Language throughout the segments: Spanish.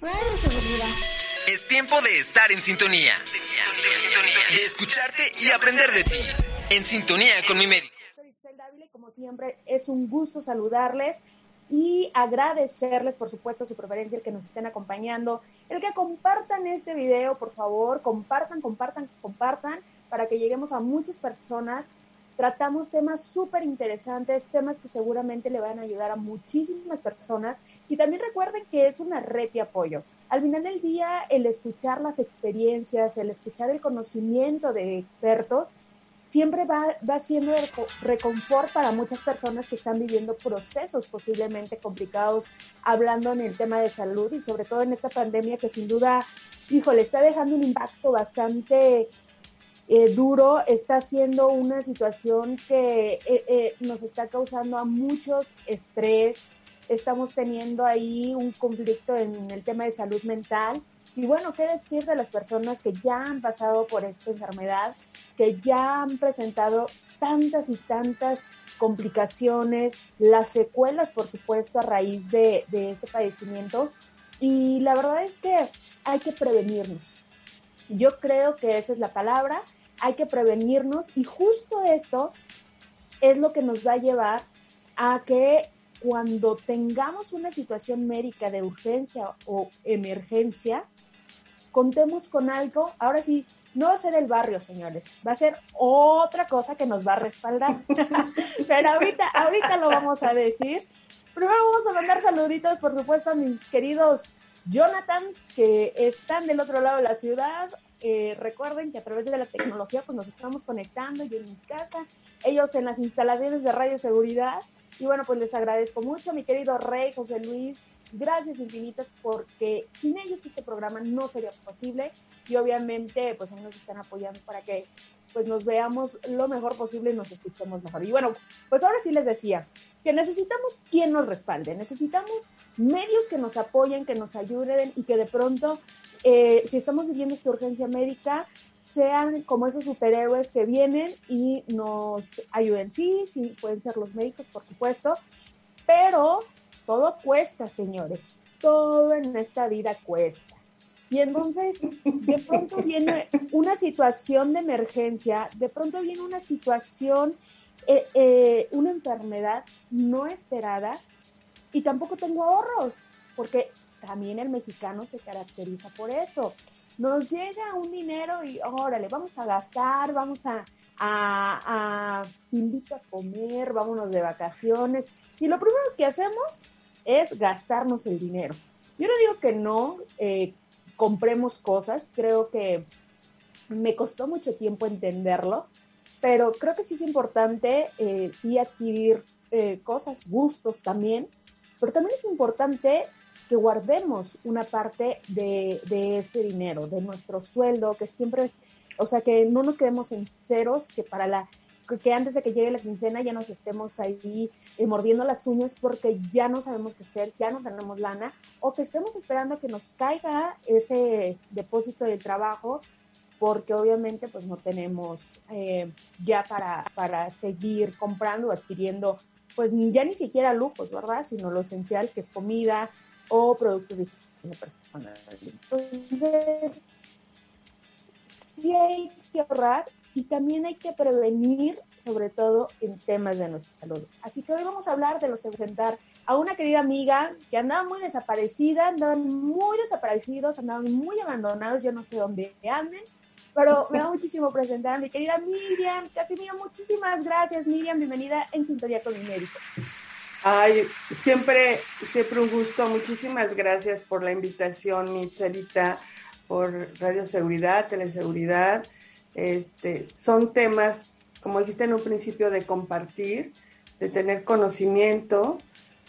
Radio Seguridad. Es tiempo de estar en sintonía. De escucharte y aprender de ti. En sintonía con mi médico. Soy Itzel Dávila y como siempre es un gusto saludarles y agradecerles por supuesto su preferencia, el que nos estén acompañando, el que compartan este video, por favor, compartan, compartan, compartan para que lleguemos a muchas personas. Tratamos temas súper interesantes, temas que seguramente le van a ayudar a muchísimas personas. Y también recuerden que es una red de apoyo. Al final del día, el escuchar las experiencias, el escuchar el conocimiento de expertos, siempre va, va siendo reconfort para muchas personas que están viviendo procesos posiblemente complicados, hablando en el tema de salud y sobre todo en esta pandemia que sin duda, híjole, está dejando un impacto bastante eh, duro, está siendo una situación que eh, eh, nos está causando a muchos estrés, estamos teniendo ahí un conflicto en el tema de salud mental. Y bueno, ¿qué decir de las personas que ya han pasado por esta enfermedad, que ya han presentado tantas y tantas complicaciones, las secuelas, por supuesto, a raíz de, de este padecimiento? Y la verdad es que hay que prevenirnos. Yo creo que esa es la palabra, hay que prevenirnos y justo esto es lo que nos va a llevar a que cuando tengamos una situación médica de urgencia o emergencia, contemos con algo, ahora sí, no va a ser el barrio, señores, va a ser otra cosa que nos va a respaldar. Pero ahorita, ahorita lo vamos a decir. Primero vamos a mandar saluditos, por supuesto, a mis queridos Jonathans que están del otro lado de la ciudad. Eh, recuerden que a través de la tecnología pues nos estamos conectando, yo en mi casa, ellos en las instalaciones de radio seguridad. Y bueno, pues les agradezco mucho, mi querido Rey, José Luis, gracias infinitas porque sin ellos este programa no sería posible y obviamente pues ellos nos están apoyando para que pues nos veamos lo mejor posible y nos escuchemos mejor. Y bueno, pues ahora sí les decía que necesitamos quien nos respalde, necesitamos medios que nos apoyen, que nos ayuden y que de pronto, eh, si estamos viviendo esta urgencia médica, sean como esos superhéroes que vienen y nos ayuden. Sí, sí, pueden ser los médicos, por supuesto, pero todo cuesta, señores. Todo en esta vida cuesta. Y entonces, de pronto viene una situación de emergencia, de pronto viene una situación, eh, eh, una enfermedad no esperada y tampoco tengo ahorros, porque también el mexicano se caracteriza por eso. Nos llega un dinero y órale, vamos a gastar, vamos a, a, a invito a comer, vámonos de vacaciones. Y lo primero que hacemos es gastarnos el dinero. Yo no digo que no, eh, compremos cosas, creo que me costó mucho tiempo entenderlo, pero creo que sí es importante, eh, sí adquirir eh, cosas, gustos también, pero también es importante que guardemos una parte de, de, ese dinero, de nuestro sueldo, que siempre, o sea, que no nos quedemos en ceros, que para la que antes de que llegue la quincena ya nos estemos ahí eh, mordiendo las uñas porque ya no sabemos qué hacer, ya no tenemos lana, o que estemos esperando que nos caiga ese depósito del trabajo porque obviamente pues no tenemos eh, ya para, para seguir comprando adquiriendo pues ya ni siquiera lujos, ¿verdad? Sino lo esencial que es comida o productos personal. Entonces, sí hay que ahorrar y también hay que prevenir, sobre todo en temas de nuestra salud. Así que hoy vamos a hablar de los presentar a una querida amiga que andaba muy desaparecida, andaban muy desaparecidos, andaban muy abandonados, yo no sé dónde anden, pero me da muchísimo presentar a mi querida Miriam. Casimiro, muchísimas gracias, Miriam. Bienvenida en Sintonía con mi médico. Ay, siempre, siempre un gusto. Muchísimas gracias por la invitación, Mitzelita, por Radio Seguridad, Teleseguridad. Este, son temas, como dijiste en un principio, de compartir, de tener conocimiento,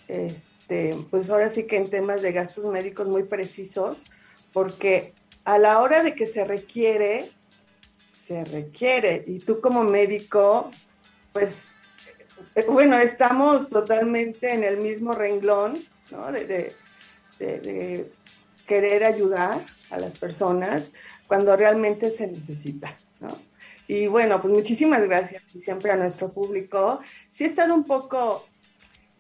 este, pues ahora sí que en temas de gastos médicos muy precisos, porque a la hora de que se requiere, se requiere. Y tú como médico, pues, eh, bueno, estamos totalmente en el mismo renglón, ¿no? De, querer ayudar a las personas cuando realmente se necesita. ¿No? Y bueno, pues muchísimas gracias y siempre a nuestro público. Sí he estado un poco,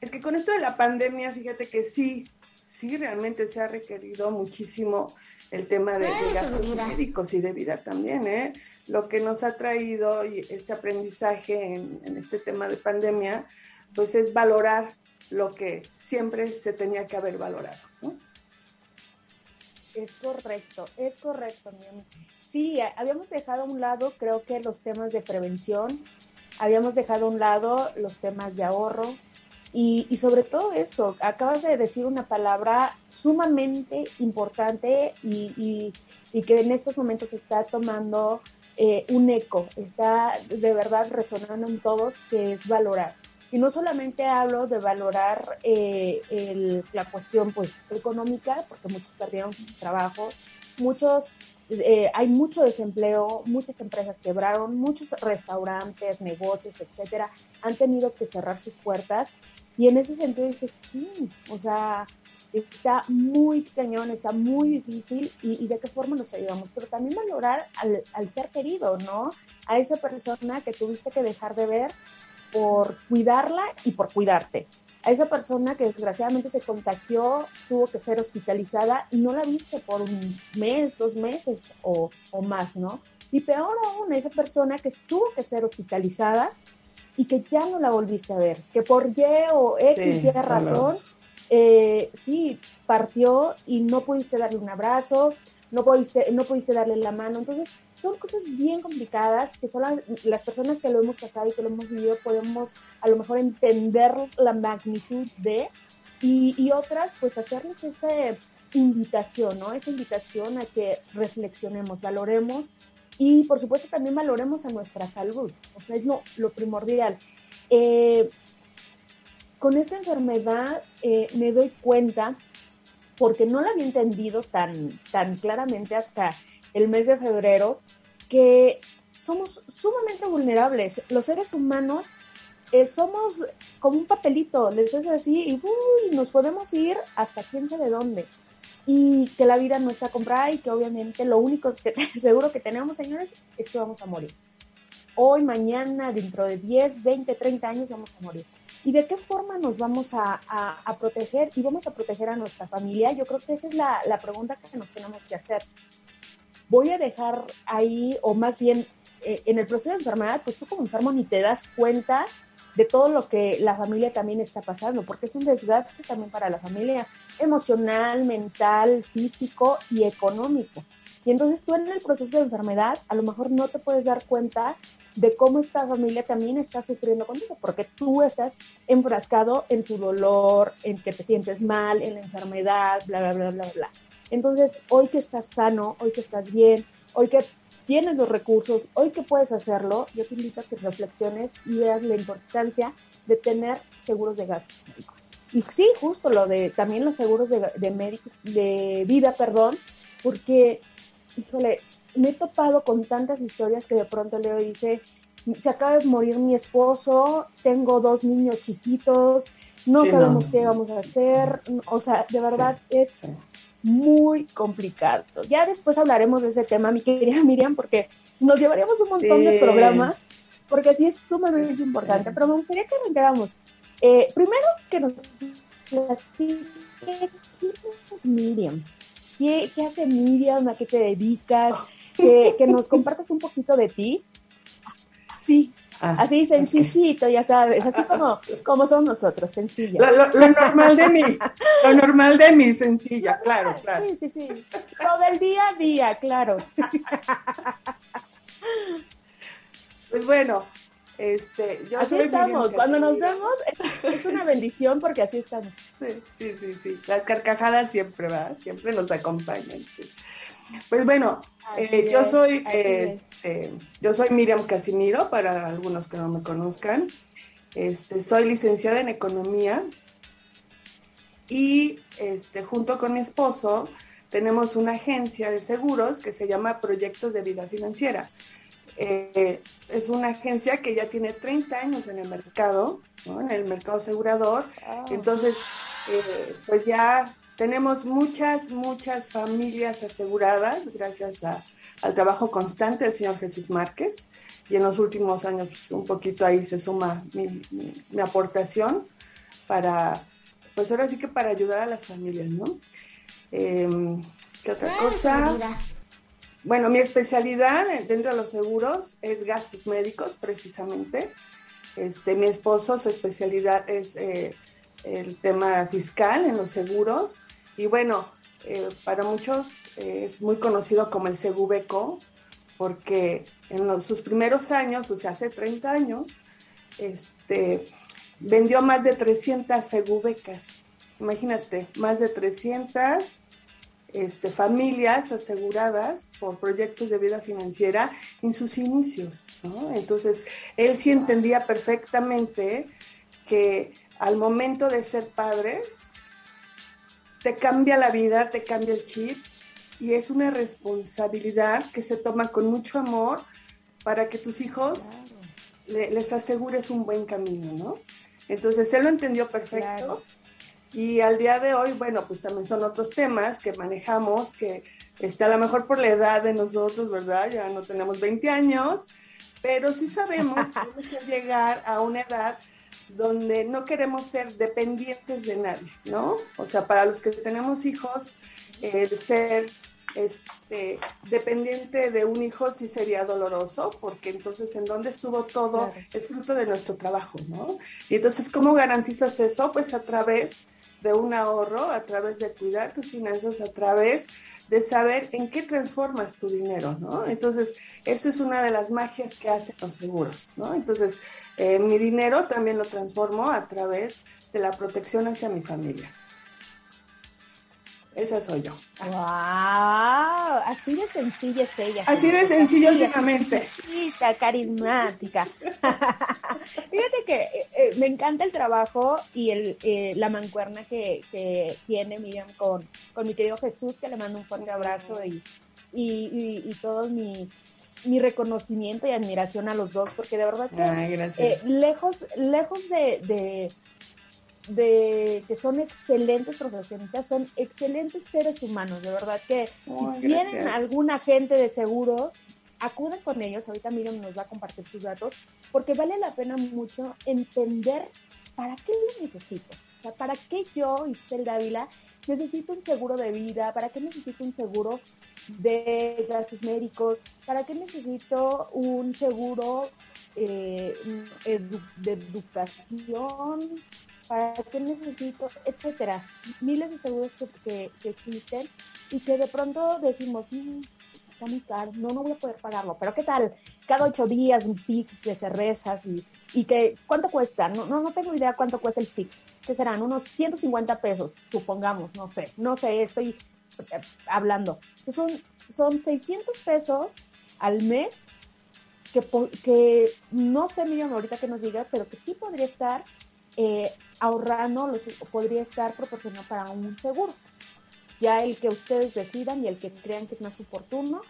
es que con esto de la pandemia, fíjate que sí, sí realmente se ha requerido muchísimo el tema de, gastos médicos y de vida también, ¿eh? Lo que nos ha traído este aprendizaje en, en este tema de pandemia, pues es valorar lo que siempre se tenía que haber valorado, ¿no? Es correcto, es correcto, mi Sí, habíamos dejado a un lado, creo que los temas de prevención, habíamos dejado a un lado los temas de ahorro y, sobre todo eso, acabas de decir una palabra sumamente importante y, que en estos momentos está tomando eh, un eco, está de verdad resonando en todos, que es valorar. Y no solamente hablo de valorar eh, la cuestión pues económica, porque muchos perdieron su trabajo, muchos, eh, hay mucho desempleo, muchas empresas quebraron, muchos restaurantes, negocios, etcétera, han tenido que cerrar sus puertas. Y en ese sentido dices, sí, o sea, está muy cañón, está muy difícil y, de qué forma nos ayudamos, pero también valorar al, al, ser querido, ¿no? A esa persona que tuviste que dejar de ver por cuidarla y por cuidarte. A esa persona que desgraciadamente se contagió, tuvo que ser hospitalizada y no la viste por un mes, dos meses o, o más, ¿no? Y peor aún, a esa persona que tuvo que ser hospitalizada y que ya no la volviste a ver, que por Y o X, Y razón, eh, sí, partió y no pudiste darle un abrazo, no pudiste, no pudiste darle la mano. Entonces, son cosas bien complicadas que solo las personas que lo hemos pasado y que lo hemos vivido podemos a lo mejor entender la magnitud de, y, otras, pues hacerles esa invitación, ¿no? Esa invitación a que reflexionemos, valoremos y por supuesto también valoremos a nuestra salud, o sea, es lo, primordial. Eh, con esta enfermedad eh, me doy cuenta, porque no la había entendido tan, tan claramente hasta el mes de febrero, que somos sumamente vulnerables. Los seres humanos eh, somos como un papelito, les haces así y uy, nos podemos ir hasta quién sabe dónde. Y que la vida no está comprada y que obviamente lo único que seguro que tenemos, señores, es que vamos a morir. Hoy, mañana, dentro de 10, 20, 30 años vamos a morir. ¿Y de qué forma nos vamos a, a, proteger y vamos a proteger a nuestra familia? Yo creo que esa es la, la pregunta que nos tenemos que hacer voy a dejar ahí, o más bien eh, en el proceso de enfermedad, pues tú como enfermo ni te das cuenta de todo lo que la familia también está pasando, porque es un desgaste también para la familia emocional, mental, físico y económico. Y entonces tú en el proceso de enfermedad a lo mejor no te puedes dar cuenta de cómo esta familia también está sufriendo contigo, porque tú estás enfrascado en tu dolor, en que te sientes mal, en la enfermedad, bla, bla, bla, bla, bla. Entonces, hoy que estás sano, hoy que estás bien, hoy que tienes los recursos, hoy que puedes hacerlo, yo te invito a que reflexiones y veas la importancia de tener seguros de gastos médicos. Y sí, justo lo de también los seguros de, de, de vida, perdón, porque, híjole, me he topado con tantas historias que de pronto leo y dice, se acaba de morir mi esposo, tengo dos niños chiquitos, no sabemos qué vamos a hacer, o sea, de verdad es muy complicado. Ya después hablaremos de ese tema, mi querida Miriam, porque nos llevaríamos un montón de programas, porque así es sumamente importante, pero me gustaría que arrancáramos. Eh, primero que nos platiques quién es Miriam, ¿Qué, ¿Qué, hace Miriam, a qué te dedicas, que, que nos compartas un poquito de ti. Sí, Ah, así sencillito, ya sabes, así como, como son nosotros, sencilla. Lo, normal de mí, lo normal de mí, sencilla, claro, claro. Sí, sí, sí. Todo el día a día, claro. Pues bueno, este, yo así estamos, cuando nos vemos es, una bendición porque así estamos. Sí, sí, sí, sí. Las carcajadas siempre, ¿verdad? Siempre nos acompañan, sí. Pues bueno, eh, yo soy este, yo soy Miriam Casimiro, para algunos que no me conozcan. Este, soy licenciada en economía y este, junto con mi esposo tenemos una agencia de seguros que se llama Proyectos de Vida Financiera. Eh, es una agencia que ya tiene 30 años en el mercado, en el mercado asegurador. Entonces, eh, pues ya tenemos muchas, muchas familias aseguradas gracias al trabajo constante del señor Jesús Márquez y en los últimos años pues, un poquito ahí se suma mi, aportación para pues ahora sí que para ayudar a las familias, ¿no? Em, ¿Qué otra cosa? Bueno, mi especialidad dentro de los seguros es gastos médicos, precisamente. Este, mi esposo, su especialidad es eh, el tema fiscal en los seguros. Y bueno, eh, para muchos eh, es muy conocido como el Segubeco, porque en sus primeros años, o sea, hace 30 años, este, vendió más de 300 Segubecas. Imagínate, más de 300 este, familias aseguradas por proyectos de vida financiera en sus inicios. Entonces, él sí entendía perfectamente que al momento de ser padres, te cambia la vida, te cambia el chip y es una responsabilidad que se toma con mucho amor para que tus hijos les asegures un buen camino, ¿no? Entonces él lo entendió perfecto y al día de hoy, bueno, pues también son otros temas que manejamos que está a lo mejor por la edad de nosotros, ¿verdad? Ya no tenemos 20 años, pero sí sabemos que vamos a llegar a una edad donde no queremos ser dependientes de nadie, ¿no? O sea, para los que tenemos hijos, el ser este, dependiente de un hijo sí sería doloroso, porque entonces en dónde estuvo todo el fruto de nuestro trabajo, ¿no? Y entonces, ¿cómo garantizas eso? Pues a través de un ahorro, a través de cuidar tus finanzas, a través de saber en qué transformas tu dinero, ¿no? Entonces, eso es una de las magias que hacen los seguros, ¿no? Entonces, eh, mi dinero también lo transformo a través de la protección hacia mi familia. Esa soy yo. ¡Wow! Así de sencilla es ella. Así de sencilla últimamente. carismática. Fíjate que eh, eh, me encanta el trabajo y el, eh, la mancuerna que, tiene Miriam con, con mi querido Jesús, que le mando un fuerte abrazo y, y, todo mi, reconocimiento y admiración a los dos, porque de verdad que lejos, lejos de de que son excelentes profesionistas, son excelentes seres humanos, de verdad que si tienen algún agente de seguros, acuden con ellos, ahorita Miriam nos va a compartir sus datos, porque vale la pena mucho entender para qué lo necesito. O sea, ¿para qué yo, Itzel Dávila, necesito un seguro de vida? ¿Para qué necesito un seguro de gastos médicos? ¿Para qué necesito un seguro eh, de educación? ¿Para qué necesito? Etcétera. Miles de seguros que, existen y que de pronto decimos, mm, está muy caro, no, no voy a poder pagarlo. Pero ¿qué tal? Cada ocho días un Six de cervezas y, y que, ¿cuánto cuesta? No, no, no tengo idea cuánto cuesta el Six. ¿Qué serán? Unos 150 pesos, supongamos, no sé, no sé, estoy eh, hablando. Son, son 600 pesos al mes que, que no sé, Miriam, ahorita que nos diga, pero que sí podría estar eh, ahorrando los, podría estar proporcionado para un seguro. Ya el que ustedes decidan y el que crean que es más oportuno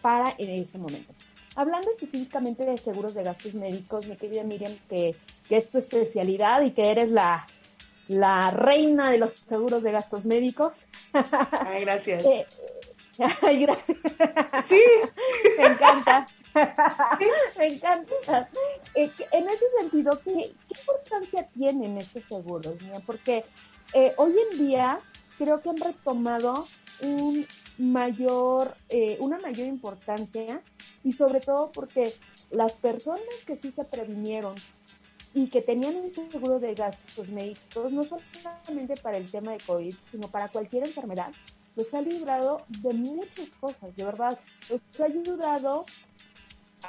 para en ese momento. Hablando específicamente de seguros de gastos médicos, mi querida Miriam, que, es tu especialidad y que eres la, la reina de los seguros de gastos médicos. Ay, gracias. Eh, ay, gracias. Sí. Me encanta. Me encanta. Eh, en ese sentido, ¿qué, importancia tienen estos seguros? Porque eh, hoy en día creo que han retomado un mayor, eh, una mayor importancia y sobre todo porque las personas que sí se previnieron y que tenían un seguro de gastos médicos, no solamente para el tema de COVID, sino para cualquier enfermedad, los ha librado de muchas cosas, de verdad. Los ha ayudado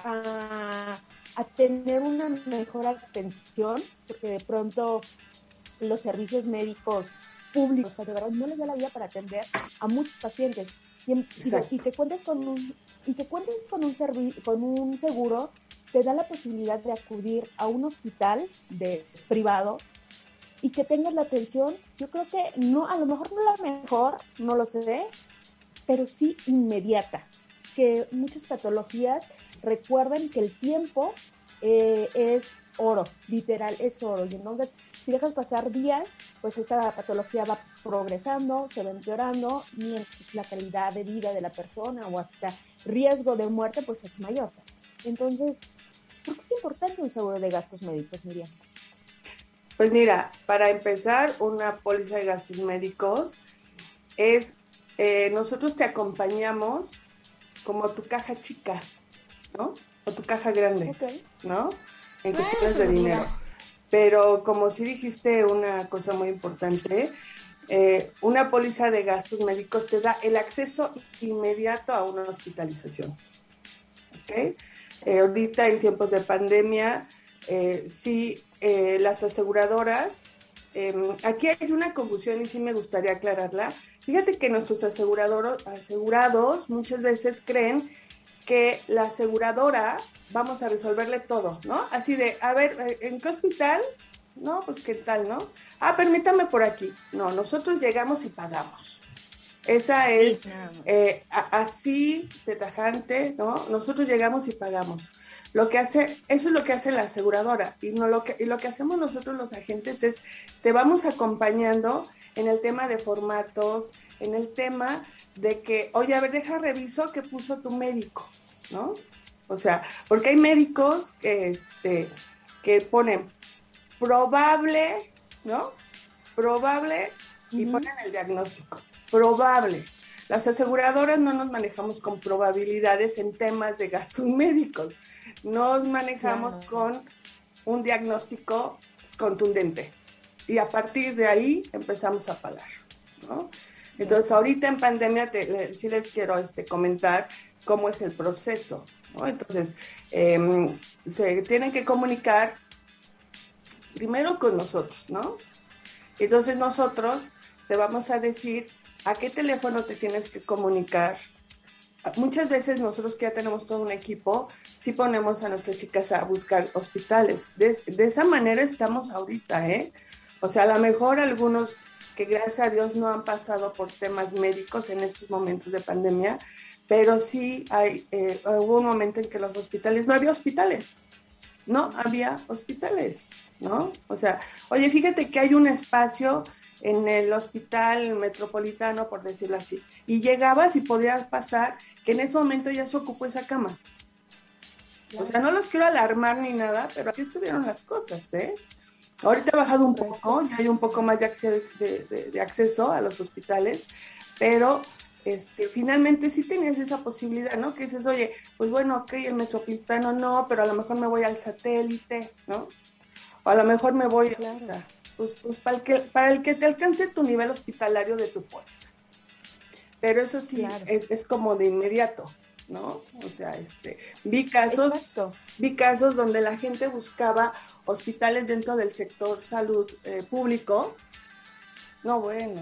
a, tener una mejor atención, porque de pronto los servicios médicos públicos, de verdad, no les da la vida para atender a muchos pacientes. Y, y, que cuentes con un y que cuentes con un con un seguro te da la posibilidad de acudir a un hospital de privado y que tengas la atención yo creo que no a lo mejor no la mejor no lo sé pero sí inmediata que muchas patologías recuerden que el tiempo eh, es oro, literal, es oro. Y entonces, si dejas pasar días, pues esta patología va progresando, se va empeorando y la calidad de vida de la persona o hasta riesgo de muerte, pues es mayor. Entonces, ¿por qué es importante un seguro de gastos médicos, Miriam? Pues mira, para empezar, una póliza de gastos médicos es, eh, nosotros te acompañamos como tu caja chica, ¿no? O tu caja grande, ¿no? En cuestiones de dinero. Pero como sí dijiste una cosa muy importante, eh, una póliza de gastos médicos te da el acceso inmediato a una hospitalización. ¿Ok? Eh, ahorita en tiempos de pandemia, eh, sí, las aseguradoras, em, aquí hay una confusión y sí me gustaría aclararla. Fíjate que nuestros asegurados muchas veces creen que la aseguradora vamos a resolverle todo, ¿no? Así de, a ver, ¿en qué hospital? No, pues qué tal, ¿no? Ah, permítame por aquí. No, nosotros llegamos y pagamos. Esa es eh, así de tajante, ¿no? Nosotros llegamos y pagamos. Lo que hace, eso es lo que hace la aseguradora. Y, no lo, que, y lo que hacemos nosotros los agentes es, te vamos acompañando en el tema de formatos, en el tema de que, oye, a ver, deja reviso qué puso tu médico, ¿no? O sea, porque hay médicos que, este, que ponen probable, ¿no? Probable y ponen el diagnóstico. Probable. Las aseguradoras no nos manejamos con probabilidades en temas de gastos médicos. Nos manejamos con un diagnóstico contundente. Y a partir de ahí empezamos a pagar, ¿no? Entonces, ahorita en pandemia te, sí les quiero este, comentar cómo es el proceso. Entonces, em, se tienen que comunicar primero con nosotros, ¿no? Entonces nosotros te vamos a decir a qué teléfono te tienes que comunicar. Muchas veces nosotros que ya tenemos todo un equipo, sí ponemos a nuestras chicas a buscar hospitales. De, esa manera estamos ahorita, ¿eh? O sea, a lo mejor algunos que gracias a Dios no han pasado por temas médicos en estos momentos de pandemia, pero sí hay, eh, hubo un momento en que los hospitales, no había hospitales, no había hospitales. ¿no? O sea, oye, fíjate que hay un espacio en el hospital metropolitano, por decirlo así, y llegabas y podías pasar que en ese momento ya se ocupó esa cama. O sea, no los quiero alarmar ni nada, pero así estuvieron las cosas, ¿eh? Ahorita ha bajado un poco, ya hay un poco más de, acceso a los hospitales, pero este, finalmente sí tenías esa posibilidad, ¿no? Que dices, oye, pues bueno, ok, el metropolitano no, pero a lo mejor me voy al satélite, ¿no? O a lo mejor me voy, o sea, pues, pues para, el que, para el que te alcance tu nivel hospitalario de tu fuerza. Pero eso sí, es, es, como de inmediato, ¿no? O sea, este, vi casos, vi casos donde la gente buscaba hospitales dentro del sector salud eh, público. No, bueno.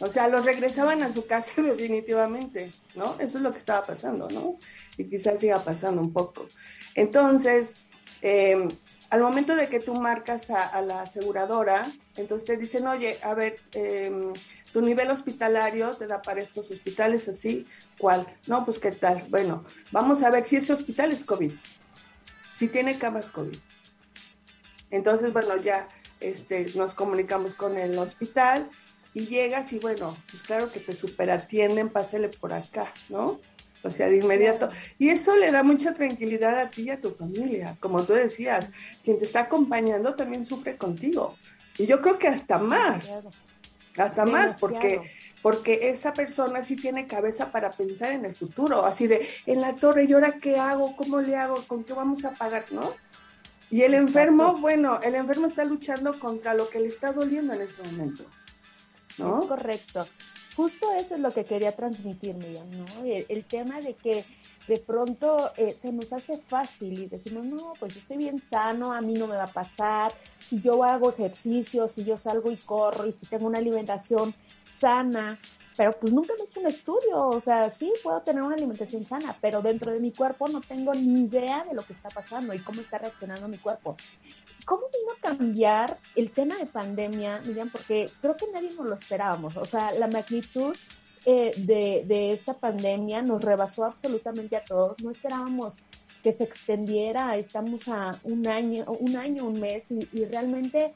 O sea, los regresaban a su casa definitivamente, ¿no? Eso es lo que estaba pasando, ¿no? Y quizás siga pasando un poco. Entonces, eh, al momento de que tú marcas a, la aseguradora, entonces te dicen, oye, a ver, em, tu nivel hospitalario te da para estos hospitales así, ¿cuál? No, pues qué tal. Bueno, vamos a ver si ese hospital es COVID, si tiene camas COVID. Entonces, bueno, ya este, nos comunicamos con el hospital y llegas y bueno, pues claro que te superatienden, pásele por acá, ¿no? o sea, de inmediato. Y eso le da mucha tranquilidad a ti y a tu familia. Como tú decías, quien te está acompañando también sufre contigo. Y yo creo que hasta más, hasta más, porque, porque esa persona sí tiene cabeza para pensar en el futuro, así de, en la torre, ¿y ahora qué hago? ¿Cómo le hago? ¿Con qué vamos a pagar? ¿No? Y el enfermo, bueno, el enfermo está luchando contra lo que le está doliendo en ese momento. ¿no? correcto justo eso es lo que quería transmitir, Miriam, ¿no? El, tema de que de pronto eh, se nos hace fácil y decimos, no, pues estoy bien sano, a mí no me va a pasar, si yo hago ejercicio, si yo salgo y corro y si tengo una alimentación sana, pero pues nunca he hecho un estudio, o sea, sí puedo tener una alimentación sana, pero dentro de mi cuerpo no tengo ni idea de lo que está pasando y cómo está reaccionando mi cuerpo. ¿Cómo vino a cambiar el tema de pandemia, Miriam? Porque creo que nadie nos lo esperábamos. O sea, la magnitud eh, de, esta pandemia nos rebasó absolutamente a todos. No esperábamos que se extendiera. Estamos a un año, un año, un mes y, realmente,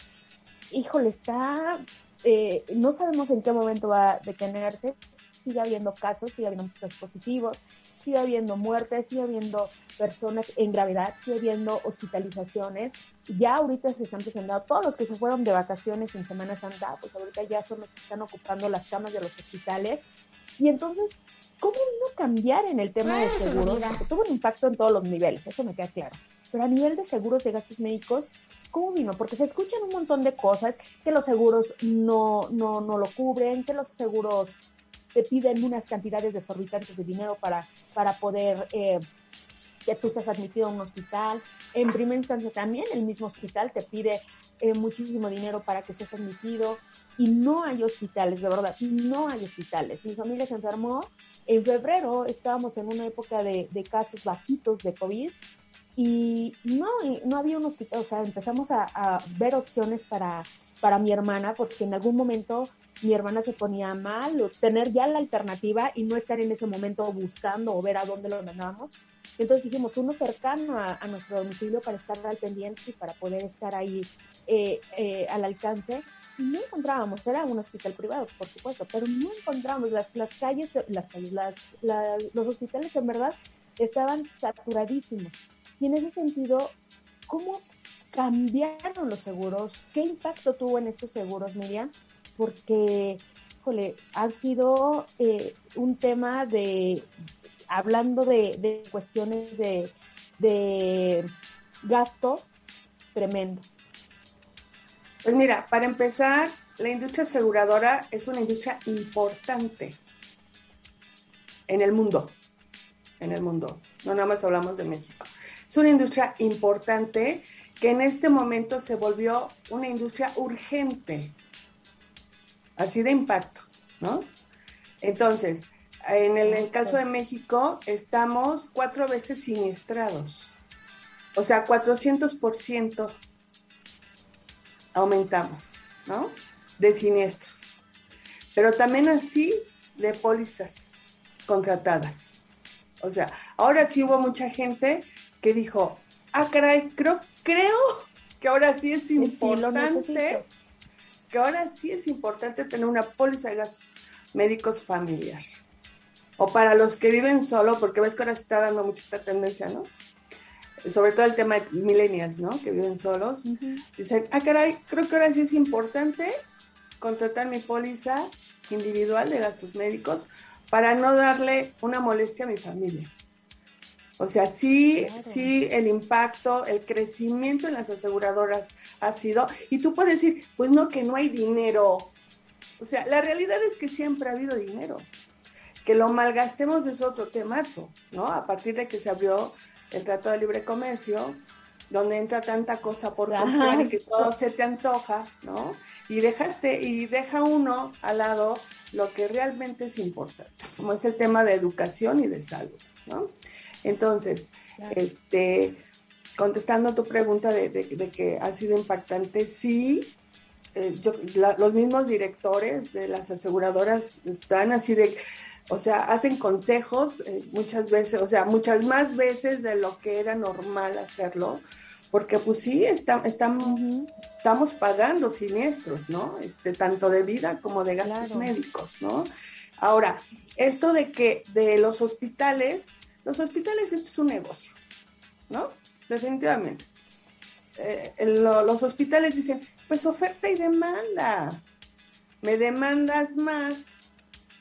híjole, está, eh, no sabemos en qué momento va a detenerse. Sigue habiendo casos, sigue habiendo muchos positivos sigue habiendo muertes, sigue habiendo personas en gravedad, sigue habiendo hospitalizaciones. Ya ahorita se están presentando todos los que se fueron de vacaciones en Semana Santa, pues ahorita ya son los que están ocupando las camas de los hospitales. Y entonces, ¿cómo vino a cambiar en el tema de seguros? Porque tuvo un impacto en todos los niveles, eso me queda claro. Pero a nivel de seguros de gastos médicos, ¿cómo vino? Porque se escuchan un montón de cosas, que los seguros no, no, no lo cubren, que los seguros te piden unas cantidades desorbitantes de dinero para, para poder eh, que tú seas admitido a un hospital. En primera instancia también el mismo hospital te pide eh, muchísimo dinero para que seas admitido y no hay hospitales, de verdad, no hay hospitales. Mi familia se enfermó. En febrero estábamos en una época de, de casos bajitos de COVID y no, no había un hospital, o sea, empezamos a, a, ver opciones para, para mi hermana, porque en algún momento mi hermana se ponía mal, o tener ya la alternativa y no estar en ese momento buscando o ver a dónde lo mandábamos. Entonces dijimos, uno cercano a, a nuestro domicilio para estar al pendiente y para poder estar ahí eh, eh, al alcance. Y no encontrábamos, era un hospital privado, por supuesto, pero no encontrábamos las, las calles, las calles, las, las, los hospitales en verdad estaban saturadísimos. Y en ese sentido, ¿cómo cambiaron los seguros? ¿Qué impacto tuvo en estos seguros, Miriam? Porque, híjole, ha sido eh, un tema de, hablando de, cuestiones de gasto tremendo. Pues mira, para empezar, la industria aseguradora es una industria importante en el mundo, en el mundo, no nada más hablamos de México. Es una industria importante que en este momento se volvió una industria urgente así de impacto, ¿no? Entonces, en el, en caso de México, estamos cuatro veces siniestrados. O sea, 400% aumentamos, ¿no? De siniestros. Pero también así de pólizas contratadas. O sea, ahora sí hubo mucha gente que dijo, ah, caray, creo, creo que ahora sí es importante. Sí, que ahora sí es importante tener una póliza de gastos médicos familiar. O para los que viven solo, porque ves que ahora se está dando mucha esta tendencia, ¿no? Sobre todo el tema de millennials, ¿no? Que viven solos. Uh -huh. Dicen, ah, caray, creo que ahora sí es importante contratar mi póliza individual de gastos médicos para no darle una molestia a mi familia. O sea, sí, claro. sí, el impacto, el crecimiento en las aseguradoras ha sido, y tú puedes decir, pues no, que no hay dinero. O sea, la realidad es que siempre ha habido dinero. Que lo malgastemos es otro temazo, ¿no? A partir de que se abrió el Tratado de Libre Comercio, donde entra tanta cosa por comprar y que todo se te antoja, ¿no? Y dejaste, y deja uno al lado lo que realmente es importante, como es el tema de educación y de salud, ¿no? Entonces, claro. este, contestando a tu pregunta de, de, de, que ha sido impactante, sí, eh, yo, la, los mismos directores de las aseguradoras están así de, o sea, hacen consejos eh, muchas veces, o sea, muchas más veces de lo que era normal hacerlo, porque pues sí, está, estamos pagando siniestros, ¿no? Este, tanto de vida como de gastos claro. médicos, ¿no? Ahora, esto de que de los hospitales, los hospitales esto es un negocio, ¿no? Definitivamente. Eh, lo, los hospitales dicen, pues oferta y demanda. Me demandas más,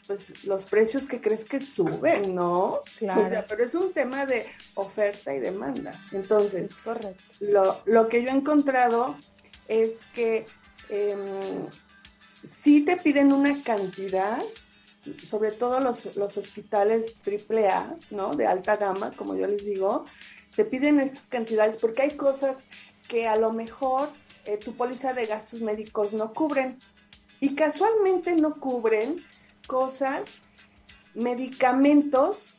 pues los precios que crees que suben, ¿no? Claro. O sea, pero es un tema de oferta y demanda. Entonces, es correcto. Lo, lo, que yo he encontrado es que eh, sí te piden una cantidad, sobre todo los, los hospitales AAA, ¿no? De alta gama, como yo les digo, te piden estas cantidades porque hay cosas que a lo mejor eh, tu póliza de gastos médicos no cubren. Y casualmente no cubren cosas, medicamentos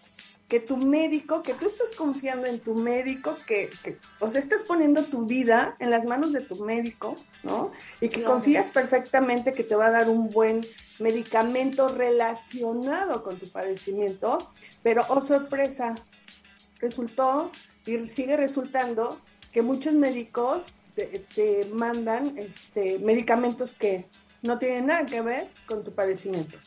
que tu médico, que tú estás confiando en tu médico, que, que, o sea, estás poniendo tu vida en las manos de tu médico, ¿no? Y que claro. confías perfectamente que te va a dar un buen medicamento relacionado con tu padecimiento, pero, oh sorpresa, resultó y sigue resultando que muchos médicos te, te mandan este, medicamentos que no tienen nada que ver con tu padecimiento.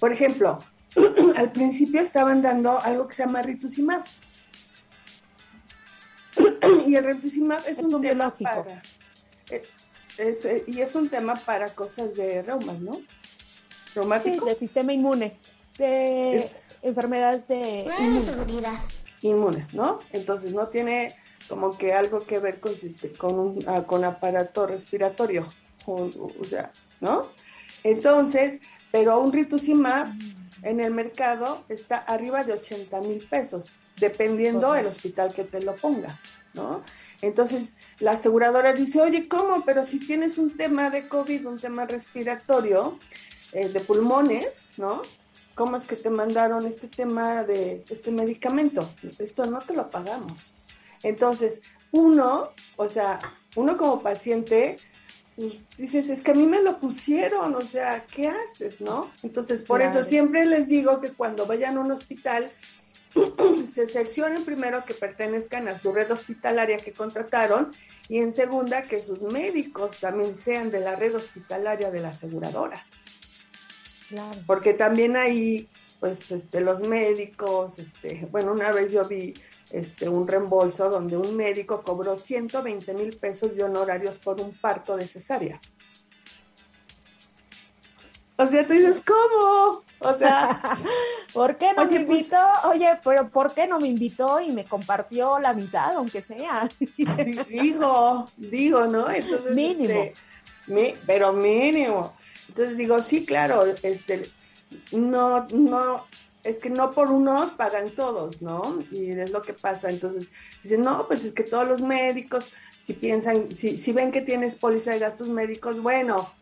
Por ejemplo, al principio estaban dando algo que se llama rituximab. y el rituximab es, un, tema para... Eh, eh, y es un tema para cosas de reumas, ¿no? Reumático. Sí, del sistema inmune, de enfermedades de inmune. inmunes, ¿no? Entonces no tiene como que algo que ver con, con, un, ah, con aparato respiratorio, o, sea, ¿no? Entonces, pero un rituximab en el mercado está arriba de 80 mil pesos, dependiendo del hospital que te lo ponga, ¿no? Entonces, la aseguradora dice, oye, ¿cómo? Pero si tienes un tema de COVID, un tema respiratorio, eh, de pulmones, ¿no? ¿Cómo es que te mandaron este tema de este medicamento? Esto no te lo pagamos. Entonces, uno, o sea, uno como paciente, pues, dices, es que a mí me lo pusieron, o sea, ¿qué haces, no? Entonces, por eso siempre les digo que cuando vayan a un hospital, se cercioren primero que pertenezcan a su red hospitalaria que contrataron y en segunda que sus médicos también sean de la red hospitalaria de la aseguradora. Claro. Porque también ahí, pues, este, los médicos, este, bueno, una vez yo vi este, un reembolso donde un médico cobró 120 mil pesos de honorarios por un parto de cesárea. O sea, tú dices, ¿cómo? O sea, ¿por qué no me pues, invitó? oye, pero ¿por qué no me invitó y me compartió la mitad, aunque sea? digo, digo, ¿no? Entonces, mínimo. Este, pero mínimo. Entonces digo, sí, claro, este, no, no, es que no por unos pagan todos, ¿no? Y es lo que pasa. Entonces, dicen, no, pues es que todos los médicos, si piensan, si, si ven que tienes póliza de gastos médicos, bueno,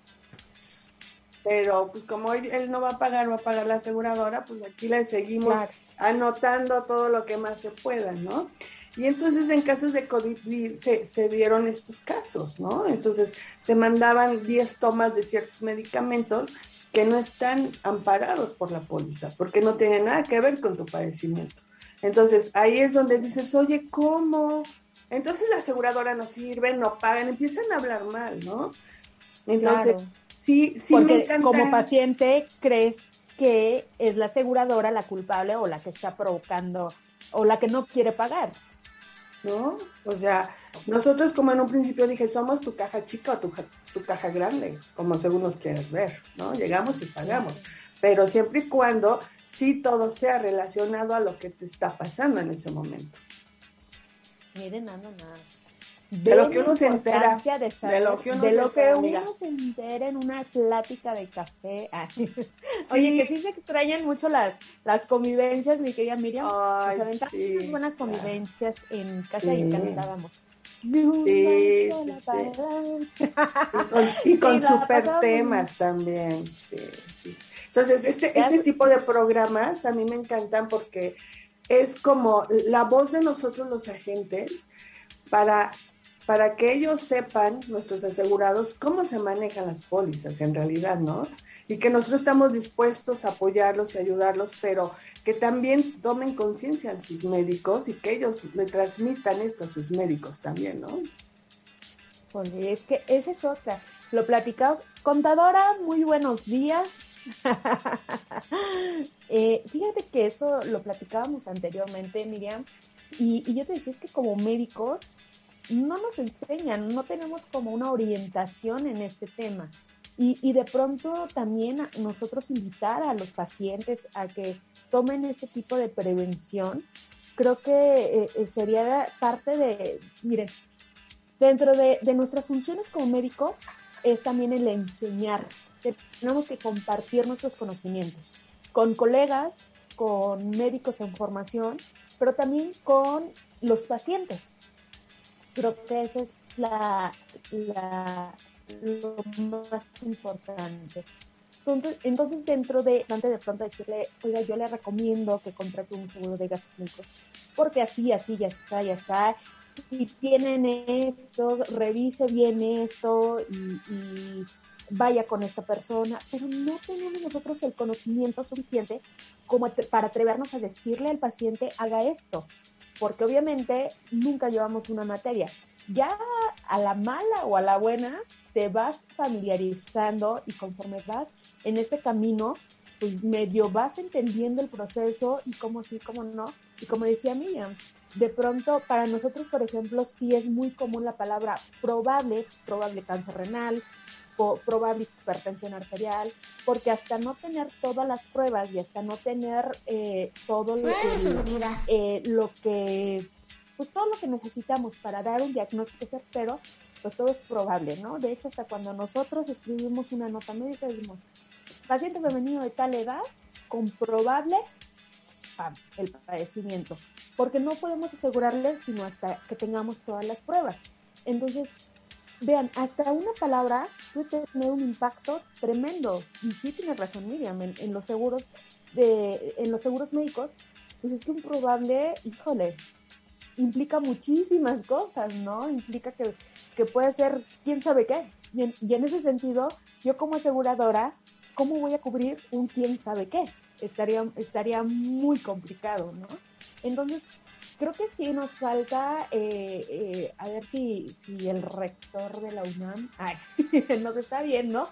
pero pues como él, no va a pagar, va a pagar la aseguradora, pues aquí le seguimos anotando todo lo que más se pueda, ¿no? Y entonces en casos de COVID se, se dieron estos casos, ¿no? Entonces te mandaban 10 tomas de ciertos medicamentos que no están amparados por la póliza, porque no tienen nada que ver con tu padecimiento. Entonces, ahí es donde dices, oye, ¿cómo? Entonces la aseguradora no sirve, no pagan, empiezan a hablar mal, ¿no? Entonces, sí, sí porque Como paciente, crees que es la aseguradora la culpable o la que está provocando o la que no quiere pagar. ¿No? O sea, nosotros como en un principio dije, somos tu caja chica o tu, tu caja grande, como según nos quieras ver, ¿no? Llegamos y pagamos, pero siempre y cuando sí todo sea relacionado a lo que te está pasando en ese momento. Miren nada de, lo que uno se entera, de, lo que uno, se, entera en una plática de café. Oye, que sí se extrañan mucho las, las convivencias, mi querida Miriam. Ay, Nos aventamos unas buenas convivencias en casa y cantábamos. Sí, y con, super temas también. Entonces, este, este tipo de programas a mí me encantan porque es como la voz de nosotros los agentes para para que ellos sepan, nuestros asegurados, cómo se manejan las pólizas en realidad, ¿no? Y que nosotros estamos dispuestos a apoyarlos y ayudarlos, pero que también tomen conciencia en sus médicos y que ellos le transmitan esto a sus médicos también, ¿no? Oye, es que esa es otra. Lo platicamos. Contadora, muy buenos días. Eh, fíjate que eso lo platicábamos anteriormente, Miriam, y, y yo te decía, es que como médicos no nos enseñan, no tenemos como una orientación en este tema. Y, de pronto también nosotros invitar a los pacientes a que tomen este tipo de prevención, creo que eh, sería parte de, miren, dentro de, de, nuestras funciones como médico es también el enseñar. Tenemos que compartir nuestros conocimientos con colegas, con médicos en formación, pero también con los pacientes creo que eso es la, lo más importante. Entonces, dentro de, antes de pronto decirle, oiga, yo le recomiendo que contrate un seguro de gastos médicos, porque así, así, ya está, ya está, y tienen estos, revise bien esto y, vaya con esta persona, pero no tenemos nosotros el conocimiento suficiente como para atrevernos a decirle al paciente, haga esto porque obviamente nunca llevamos una materia. Ya a la mala o a la buena te vas familiarizando y conforme vas en este camino, pues medio vas entendiendo el proceso y cómo sí, cómo no. Y como decía Miriam, de pronto para nosotros, por ejemplo, sí es muy común la palabra probable, probable cáncer renal, probable hipertensión arterial, porque hasta no tener todas las pruebas y hasta no tener eh, todo lo, eh, lo que, pues todo lo que necesitamos para dar un diagnóstico certero, pues todo es probable, ¿no? De hecho, hasta cuando nosotros escribimos una nota médica, decimos, paciente femenino de tal edad, comprobable el padecimiento, porque no podemos asegurarle sino hasta que tengamos todas las pruebas. Entonces, vean, hasta una palabra puede tener un impacto tremendo. Y sí tiene razón Miriam, en, los seguros de, en los seguros médicos, pues es que un probable, híjole, implica muchísimas cosas, ¿no? Implica que, que puede ser quién sabe qué. Y en, y en, ese sentido, yo como aseguradora, ¿cómo voy a cubrir un quién sabe qué? Estaría, estaría muy complicado, ¿no? Entonces, creo que sí nos falta, eh, eh, a ver si, si el rector de la UNAM, ay, nos está viendo.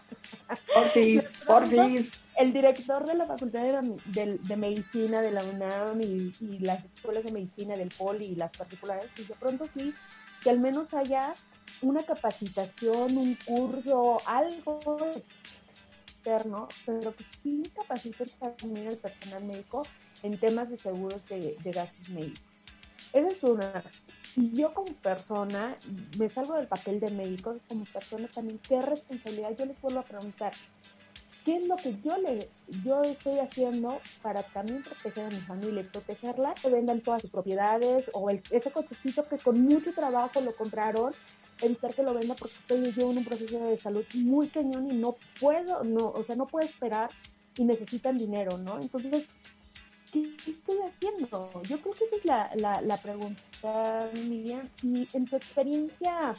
Porfis, porfis. El director de la Facultad de, Medicina de la UNAM y, las escuelas de medicina del POLI y las particulares, pues de pronto sí, que al menos haya una capacitación, un curso, algo externo, pero que sí capaciten también el personal médico en temas de seguros de gastos médicos. Esa es una. Y yo como persona, me salgo del papel de médico, como persona también, ¿qué responsabilidad? Yo les vuelvo a preguntar, ¿qué es lo que yo le yo estoy haciendo para también proteger a mi familia y protegerla? Que vendan todas sus propiedades o el, ese cochecito que con mucho trabajo lo compraron, evitar que lo venda porque estoy yo en un proceso de salud muy cañón y no puedo, no, o sea, no puedo esperar y necesitan dinero, ¿no? Entonces, ¿qué estoy haciendo? Yo creo que esa es la, la, pregunta, Miriam. Y en tu experiencia,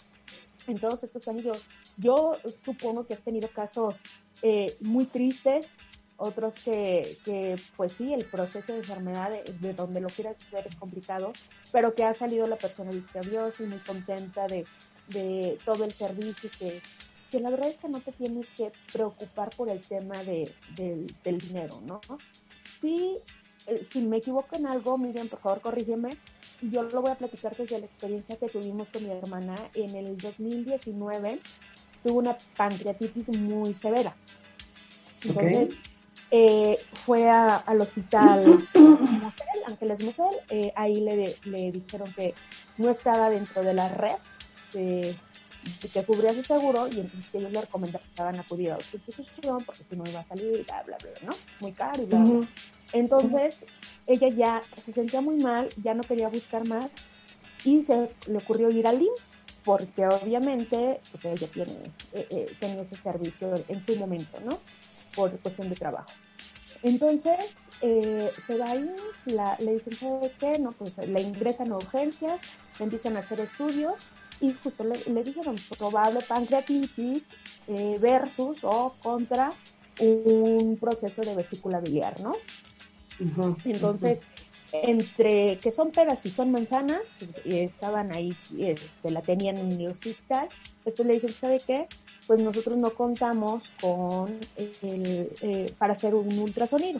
en todos estos años, yo, supongo que has tenido casos eh, muy tristes, otros que, que, pues sí, el proceso de enfermedad, de, donde lo quieras ver, es complicado, pero que ha salido la persona victoriosa y muy contenta de, de todo el servicio que, que la verdad es que no te tienes que preocupar por el tema de, del, del dinero, ¿no? Sí, eh, si me equivoco en algo, Miriam, por favor, corrígeme. Yo lo voy a platicar desde la experiencia que tuvimos con mi hermana. En el 2019 tuvo una pancreatitis muy severa. Entonces, eh, fue al hospital Mosel, Ángeles Mosel. Eh, ahí le, le dijeron que no estaba dentro de la red de, que cubría su seguro y entonces ellos le recomendaban acudir a la institución porque si no iba a salir, bla, bla, bla, ¿no? Muy caro y bla, bla. Entonces, ella ya se sentía muy mal, ya no quería buscar más y se le ocurrió ir al IMSS porque obviamente pues ella tiene, eh, eh, tenía ese servicio en su momento, ¿no? Por cuestión de trabajo. Entonces, eh, se va a IMSS, la, le dicen, ¿sabe qué? No, pues la ingresan a urgencias, le empiezan a hacer estudios y justo le, le dijeron probable pancreatitis versus o contra un proceso de vesícula biliar, ¿no? Entonces, entre que son peras y son manzanas, pues, estaban ahí, este, la tenían en el hospital, después le dicen, ¿sabe qué? Pues nosotros no contamos con el, eh, para hacer un ultrasonido,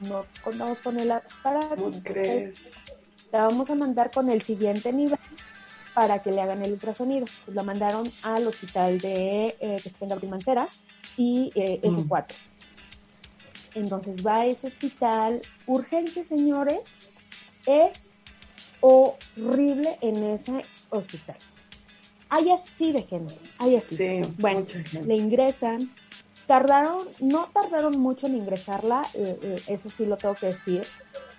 no contamos con el aparato. ¿Cómo crees? La vamos a mandar con el siguiente nivel para que le hagan el ultrasonido. Pues la mandaron al hospital de eh, que está en Gabriel Mancera y eh, F4. Entonces va a ese hospital. Urgencia, señores, es horrible en ese hospital. Hay así de gente, hay así. Sí, bueno, le ingresan. Tardaron, no tardaron mucho en ingresarla, eh, eh, eso sí lo tengo que decir,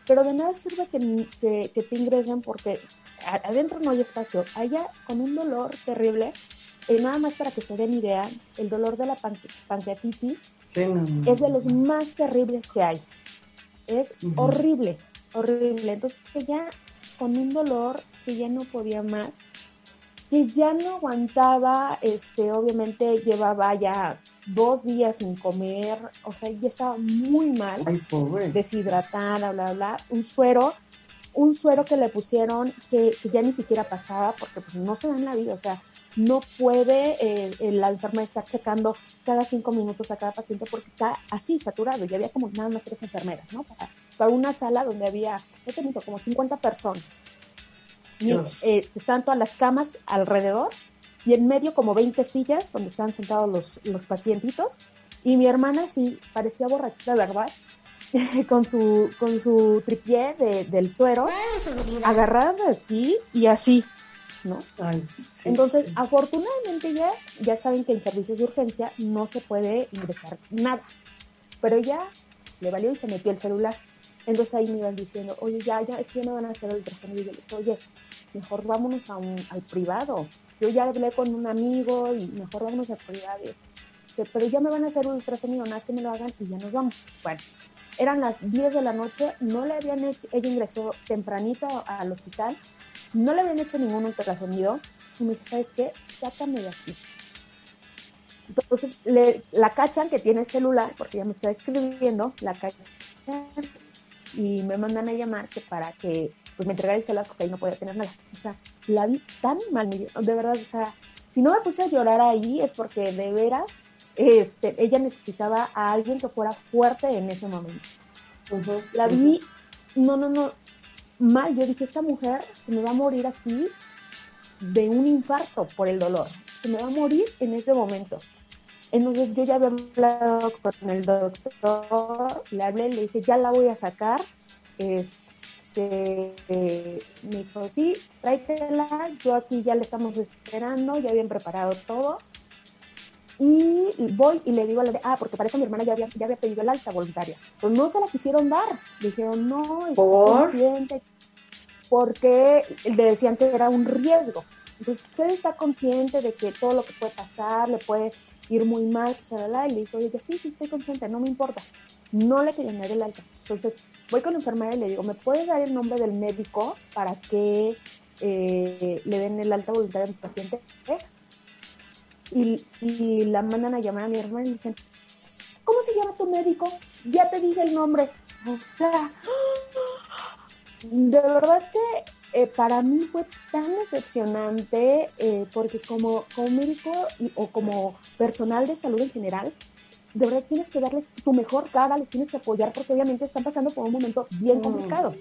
pero de nada sirve que, que, te ingresen porque adentro no hay espacio. Allá con un dolor terrible, y eh, nada más para que se den idea, el dolor de la pancreatitis es de los más terribles que hay. Es horrible, horrible. Entonces que ya con un dolor que ya no podía más, que ya no aguantaba, este, obviamente llevaba ya dos días sin comer, o sea, ya estaba muy mal, Ay, pobre. deshidratada, bla, bla, un suero un suero que le pusieron que, ya ni siquiera pasaba porque pues, no se da en la vida, o sea, no puede eh, la enfermera estar checando cada cinco minutos a cada paciente porque está así saturado y había como nada más tres enfermeras, ¿no? Para, una sala donde había, he tenido como 50 personas. Y, eh, estaban todas las camas alrededor y en medio como 20 sillas donde estaban sentados los, los pacientitos y mi hermana sí parecía borrachita, ¿verdad? con su, con su tripié del suero, agarrada así y así, ¿no? Entonces, afortunadamente ya, ya saben que en servicios de urgencia no se puede ingresar nada, pero ya le valió y se metió el celular. Entonces ahí me iban diciendo, oye, ya, ya, es que ya no van a hacer el ultrasonido. Y yo le dije, oye, mejor vámonos a un, al privado. Yo ya hablé con un amigo y mejor vámonos al privado. pero ya me van a hacer un ultrasonido, nada más que me lo hagan y ya nos vamos. Bueno, eran las 10 de la noche, no le habían hecho, ella ingresó tempranito al hospital, no le habían hecho ningún ultrasonido, y me dice, ¿sabes qué? Sácame de aquí. Entonces, le, la cachan que tiene celular, porque ya me está escribiendo, la cachan, y me mandan a llamar que para que pues, me entregara el celular porque ahí no podía tener nada. O sea, la vi tan mal, de verdad, o sea, si no me puse a llorar ahí es porque de veras este, ella necesitaba a alguien que fuera fuerte en ese momento. la vi, no, no, no, mal. Yo dije, esta mujer se me va a morir aquí de un infarto por el dolor. Se me va a morir en ese momento. Entonces yo ya había hablado con el doctor, le hablé, le dije, ya la voy a sacar. Este, me dijo, sí, tráetela, yo aquí ya le estamos esperando, ya habían preparado todo. Y voy y le digo a la de, ah, porque parece que mi hermana ya había, ya había pedido el alta voluntaria. Pues no se la quisieron dar. Dijeron, no, es consciente. Porque le decían que era un riesgo. Entonces, usted está consciente de que todo lo que puede pasar, le puede ir muy mal, y le dijo, oye, sí, sí, estoy consciente, no me importa. No le querían dar el alta. Entonces, voy con la enfermera y le digo, ¿me puedes dar el nombre del médico para que eh, le den el alta voluntaria a mi paciente? Y, la mandan a llamar a mi hermana y dicen, ¿cómo se llama tu médico? Ya te dije el nombre. O sea, de verdad que eh, para mí fue tan decepcionante eh, porque como, como médico o como personal de salud en general, de verdad tienes que darles tu mejor cara, les tienes que apoyar porque obviamente están pasando por un momento bien mm. complicado.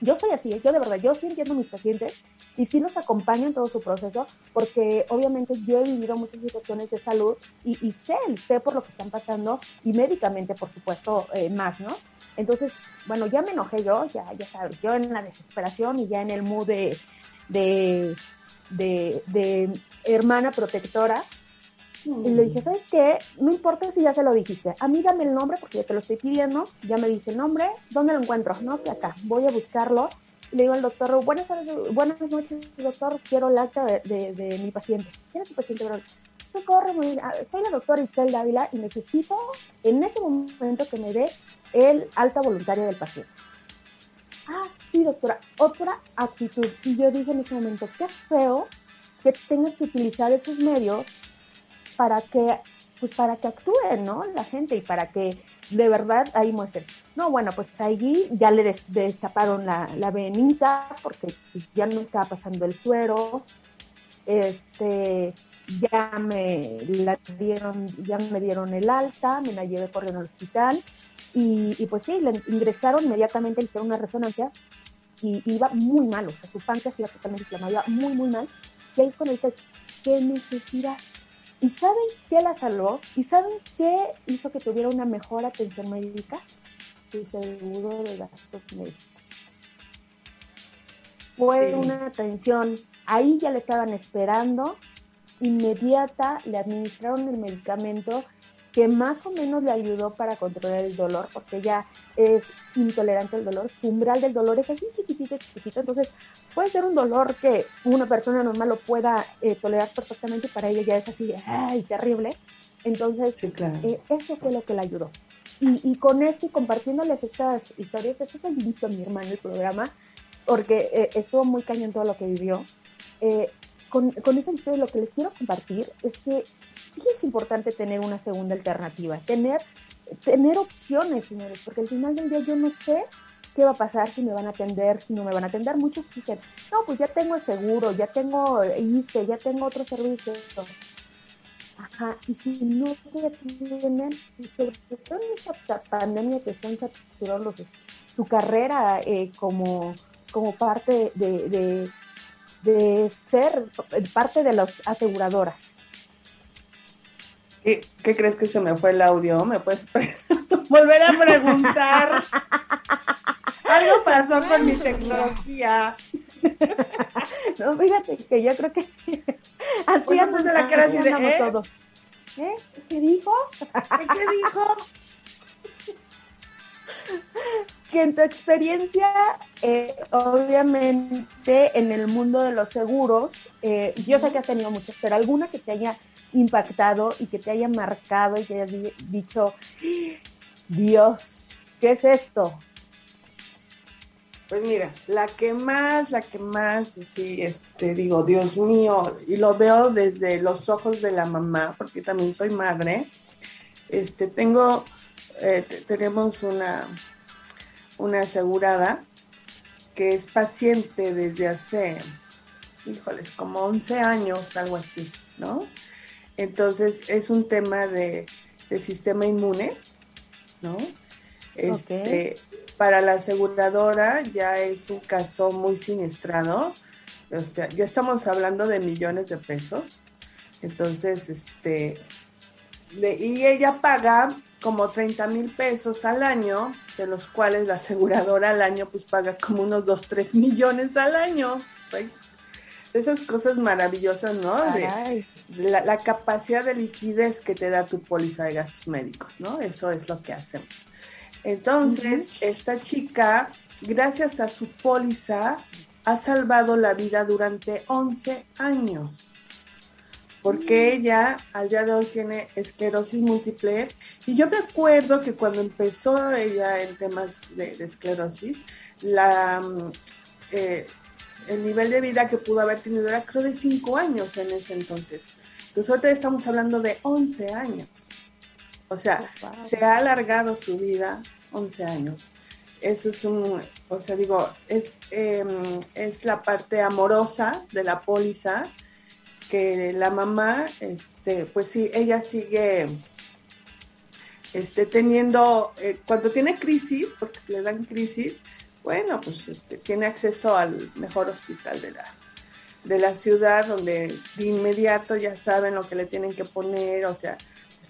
Yo soy así, yo de verdad, yo sí entiendo a mis pacientes y sí los acompaño en todo su proceso porque obviamente yo he vivido muchas situaciones de salud y, sé, sé por lo que están pasando y médicamente, por supuesto, eh, más, ¿no? Entonces, bueno, ya me enojé yo, ya, ya sabes, yo en la desesperación y ya en el mood de, de, de hermana protectora, y le dije, ¿sabes qué? No importa si ya se lo dijiste. A mí dame el nombre porque ya te lo estoy pidiendo. Ya me dice el nombre. ¿Dónde lo encuentro? No, que acá. Voy a buscarlo. Le digo al doctor, buenas, buenas noches, doctor. Quiero el acta de, de, mi paciente. ¿Quién es tu paciente, bro? corre muy ah, Soy la doctora Itzel Dávila y necesito en ese momento que me dé el alta voluntaria del paciente. Ah, sí, doctora. Otra actitud. Y yo dije en ese momento, qué feo que tengas que utilizar esos medios para que, pues para que actúen, ¿no? La gente y para que de verdad ahí muestren. No, bueno, pues ahí ya le destaparon la, la venita porque ya no estaba pasando el suero, este, ya me la dieron, ya me dieron el alta, me la llevé corriendo al hospital y, y pues sí, le ingresaron inmediatamente, le hicieron una resonancia y, iba muy mal, o sea, su páncreas iba totalmente inflamado, iba muy, muy mal. Y ahí es cuando dices, ¿qué necesidad? ¿Y saben qué la salvó? ¿Y saben qué hizo que tuviera una mejor atención médica? Su seguro de gastos médicos. Fue una atención, ahí ya le estaban esperando, inmediata, le administraron el medicamento que más o menos le ayudó para controlar el dolor, porque ella es intolerante al dolor, su umbral del dolor es así chiquitito, chiquitito, entonces puede ser un dolor que una persona normal lo pueda eh, tolerar perfectamente, para ella ya es así, ¡ay, terrible! Entonces, eh, eso fue lo que le ayudó. Y, con esto y compartiéndoles estas historias, esto es invito a mi hermano el programa, porque eh, estuvo muy cañón todo lo que vivió. Con, con esa historia lo que les quiero compartir es que sí es importante tener una segunda alternativa, tener, tener opciones, señores, porque al final del día yo no sé ¿qué va a pasar si me van a atender, si no me van a atender? Muchos dicen, no, pues ya tengo el seguro, ya tengo ISTE, ya tengo otros servicios. Ajá, y si no te atienden, sobre todo en esta pandemia que están saturados los, tu carrera eh, como, como parte de, de, ser parte de las aseguradoras. ¿Qué, ¿Qué, crees que se me fue el audio? ¿Me puedes volver a preguntar? Algo pasó con mi tecnología. No, fíjate que yo creo que así pues de la cara así de ¿eh? todo. ¿Eh? ¿Qué dijo? ¿Qué dijo? Que en tu experiencia, eh, obviamente en el mundo de los seguros, eh, yo sé que has tenido muchas, pero alguna que te haya impactado y que te haya marcado y que hayas dicho, Dios, ¿qué es esto? Pues mira, la que más, la que más, sí, este, digo, Dios mío, y lo veo desde los ojos de la mamá, porque también soy madre. Este, tengo, eh, tenemos una, una asegurada que es paciente desde hace, híjoles, como 11 años, algo así, ¿no? Entonces es un tema de, sistema inmune, ¿no? Este, para la aseguradora ya es un caso muy siniestrado, o sea, ya estamos hablando de millones de pesos. Entonces, este, y ella paga como 30 mil pesos al año, de los cuales la aseguradora al año pues paga como unos 2, 3 millones al año. Esas cosas maravillosas, ¿no? De, la, la, capacidad de liquidez que te da tu póliza de gastos médicos, ¿no? Eso es lo que hacemos. Entonces, esta chica, gracias a su póliza, ha salvado la vida durante 11 años. Porque ella al día de hoy tiene esclerosis múltiple. Y yo me acuerdo que cuando empezó ella en temas de, esclerosis, la, mm, eh, el nivel de vida que pudo haber tenido era creo de 5 años en ese entonces. Entonces ahorita estamos hablando de 11 años. O sea, se ha alargado su vida 11 años. Eso es un, o sea, digo, es, em, es la parte amorosa de la póliza que la mamá, este, pues sí, ella sigue este, teniendo, eh, cuando tiene crisis, porque se le dan crisis, bueno, pues este, tiene acceso al mejor hospital de la, de la ciudad, donde de inmediato ya saben lo que le tienen que poner, o sea,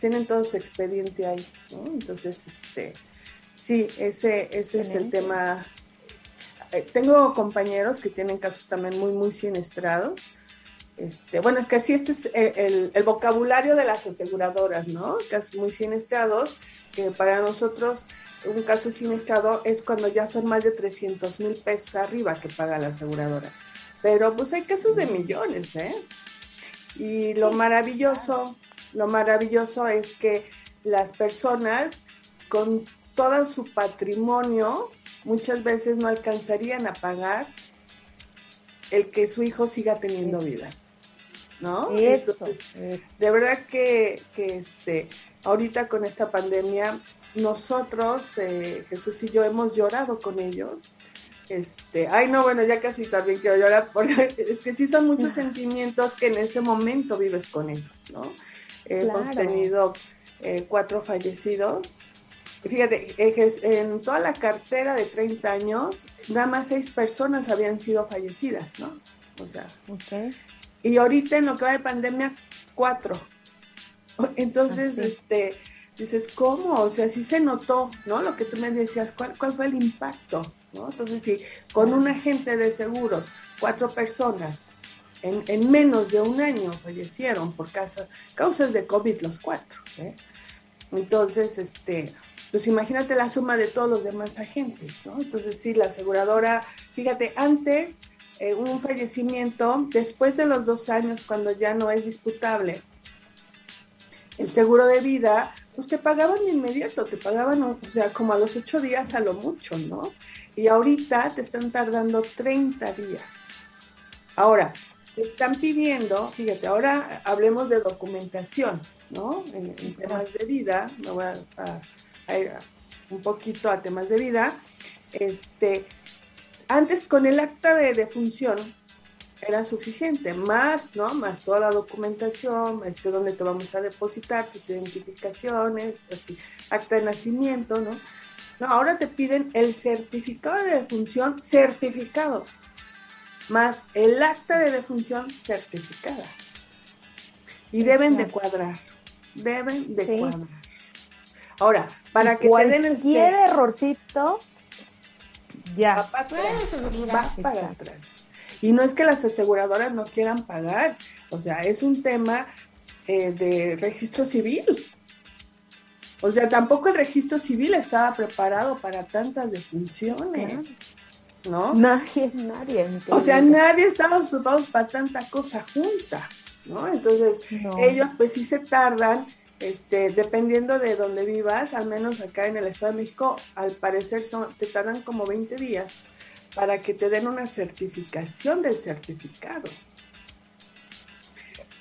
tienen todo su expediente ahí, ¿no? Entonces, este, sí, ese, ese es el tema. Eh, tengo compañeros que tienen casos también muy, muy siniestrados. Este, bueno, es que así este es el, el, vocabulario de las aseguradoras, ¿no? Casos muy siniestrados, que para nosotros un caso siniestrado es cuando ya son más de 300 mil pesos arriba que paga la aseguradora. Pero pues hay casos de millones, ¿eh? Y lo maravilloso lo maravilloso es que las personas con todo su patrimonio muchas veces no alcanzarían a pagar el que su hijo siga teniendo vida. ¿No? Eso, De verdad que, este, ahorita con esta pandemia, nosotros, eh, Jesús y yo, hemos llorado con ellos. Este, ay, no, bueno, ya casi también quiero llorar, porque es que sí son muchos sentimientos que en ese momento vives con ellos, ¿no? Hemos tenido eh, cuatro fallecidos. Fíjate, en toda la cartera de 30 años, nada más seis personas habían sido fallecidas, ¿no? O sea, y ahorita en lo que va de pandemia, cuatro. Entonces, este, dices, ¿cómo? O sea, sí se notó, ¿no? Lo que tú me decías, ¿cuál, cuál fue el impacto? ¿no? Entonces, si con un agente de seguros, cuatro personas, en, menos de un año fallecieron por causas de COVID los cuatro. ¿eh? Entonces, este, pues imagínate la suma de todos los demás agentes, ¿no? Entonces, sí, la aseguradora, fíjate, antes eh, un fallecimiento, después de los dos años, cuando ya no es disputable, el seguro de vida, pues te pagaban de inmediato, te pagaban, o sea, como a los ocho días a lo mucho, ¿no? Y ahorita te están tardando 30 días. Ahora, están pidiendo, fíjate, ahora hablemos de documentación, ¿no? En, temas de vida, me voy a, ir un poquito a temas de vida. este, antes con el acta de defunción era suficiente, más, ¿no? Más toda la documentación, este, donde te vamos a depositar tus identificaciones, así, acta de nacimiento, ¿no? No, ahora te piden el certificado de defunción certificado, más el acta de defunción certificada. Y deben de cuadrar, deben de cuadrar. Ahora, para que te den el... Cualquier errorcito, ya. Va para atrás, va para atrás. Y no es que las aseguradoras no quieran pagar, o sea, es un tema eh, de registro civil. O sea, tampoco el registro civil estaba preparado para tantas defunciones. ¿No? Nadie, nadie. O sea, nadie estamos preparados para tanta cosa junta, ¿no? Entonces, ellos pues sí se tardan, este, dependiendo de dónde vivas, al menos acá en el Estado de México, al parecer son, te tardan como 20 días para que te den una certificación del certificado.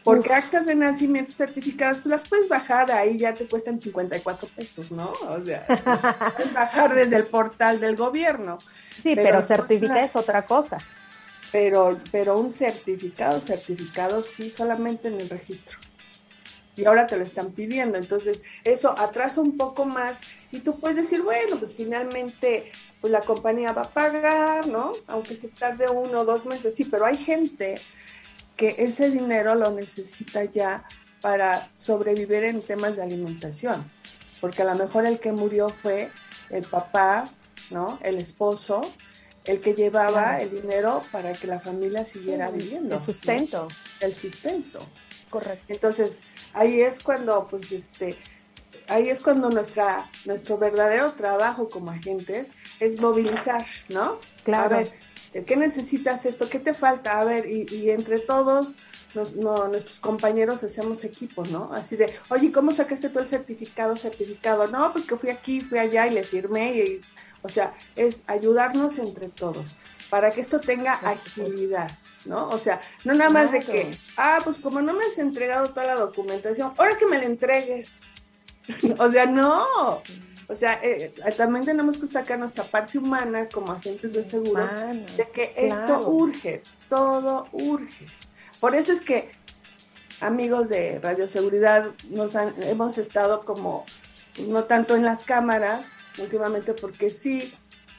Porque actas de nacimiento certificadas, tú las puedes bajar, ahí ya te cuestan 54 pesos, ¿no? O sea, puedes bajar desde el portal del gobierno. Sí, pero, certifica es otra cosa. Pero, pero un certificado, certificado sí, solamente en el registro. Y ahora te lo están pidiendo. Entonces, eso atrasa un poco más y tú puedes decir, bueno, pues finalmente pues la compañía va a pagar, ¿no? Aunque se tarde uno o dos meses, sí, pero hay gente que ese dinero lo necesita ya para sobrevivir en temas de alimentación, porque a lo mejor el que murió fue el papá, ¿no? El esposo, el que llevaba el dinero para que la familia siguiera viviendo. El sustento. El sustento. Correcto. Entonces, ahí es cuando, pues, este, ahí es cuando nuestra, nuestro verdadero trabajo como agentes es movilizar, ¿no? Claro. A ver, ¿qué necesitas esto? ¿Qué te falta? A ver, y, entre todos nuestros compañeros hacemos equipo, ¿no? Así de, oye, ¿cómo sacaste tú el certificado? Certificado, no, pues que fui aquí, fui allá y le firmé, y, o sea, es ayudarnos entre todos para que esto tenga agilidad. ¿no? O sea, no nada más de que, ah, pues como no me has entregado toda la documentación, ahora que me la entregues, o sea, no. O sea, eh, eh, también tenemos que sacar nuestra parte humana como agentes de seguros de que esto urge, todo urge. Por eso es que, amigos de radioseguridad, nos hemos estado como, no tanto en las cámaras, últimamente porque sí,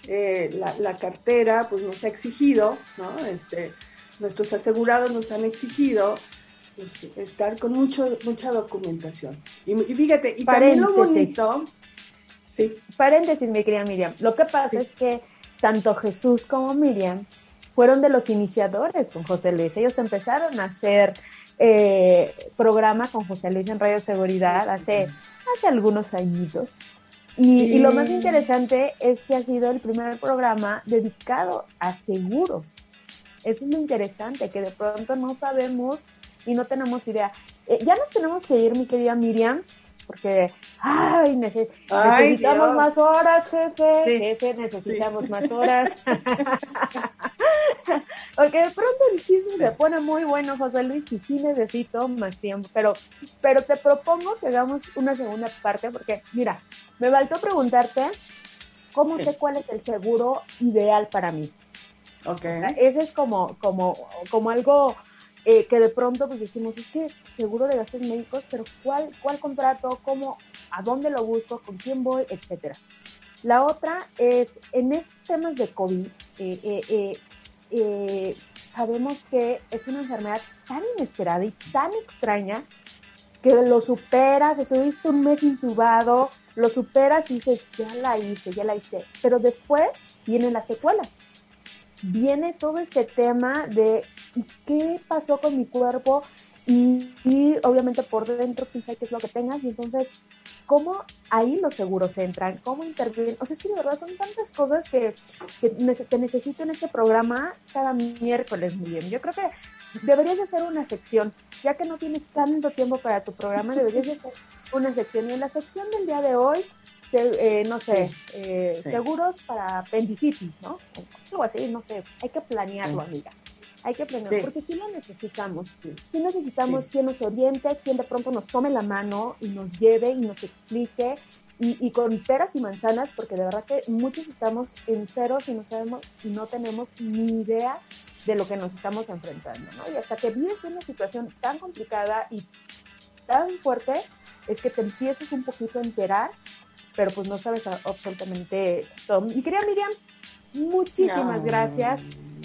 eh, la, cartera pues nos ha exigido, ¿no? Este, nuestros asegurados nos han exigido pues, estar con mucho, mucha documentación. Y, fíjate, y también lo bonito... Sí. Paréntesis, mi querida Miriam. Lo que pasa es que tanto Jesús como Miriam fueron de los iniciadores con José Luis. Ellos empezaron a hacer eh, programa con José Luis en Radio Seguridad hace, hace algunos añitos. Y, y, lo más interesante es que ha sido el primer programa dedicado a seguros. Eso es lo interesante, que de pronto no sabemos y no tenemos idea. Eh, ya nos tenemos que ir, mi querida Miriam, porque, ay, necesitamos más horas, jefe, jefe, necesitamos más horas. porque de pronto el chisme se pone muy bueno, José Luis, y sí necesito más tiempo, pero, pero te propongo que hagamos una segunda parte, porque, mira, me faltó preguntarte cómo sé cuál es el seguro ideal para mí. Ok. ese es como, como, como algo eh, que de pronto pues decimos, es que seguro de gastos médicos, pero ¿cuál, cuál contrato? ¿Cómo? ¿A dónde lo busco? ¿Con quién voy? Etcétera. La otra es, en estos temas de COVID, eh, eh, sabemos que es una enfermedad tan inesperada y tan extraña que lo superas, estuviste un mes intubado, lo superas y dices, ya la hice, ya la hice, pero después vienen las secuelas viene todo este tema de ¿y qué pasó con mi cuerpo? Y, obviamente por dentro sabe qué es lo que tengas y entonces cómo ahí los seguros entran, cómo intervienen, o sea, sí, de verdad son tantas cosas que, que te necesito en este programa cada miércoles, muy bien. Yo creo que deberías de hacer una sección, ya que no tienes tanto tiempo para tu programa, deberías de hacer una sección y en la sección del día de hoy eh, no sé, eh, seguros para apendicitis, ¿no? Algo así, no sé, hay que planearlo, amiga. Hay que planearlo, porque sí lo necesitamos. Sí, necesitamos quien nos oriente, quien de pronto nos tome la mano y nos lleve y nos explique y, con peras y manzanas, porque de verdad que muchos estamos en ceros y no sabemos y no tenemos ni idea de lo que nos estamos enfrentando, ¿no? Y hasta que vives una situación tan complicada y tan fuerte, es que te empiezas un poquito a enterar, pero pues no sabes absolutamente todo. Y querida Miriam, muchísimas gracias.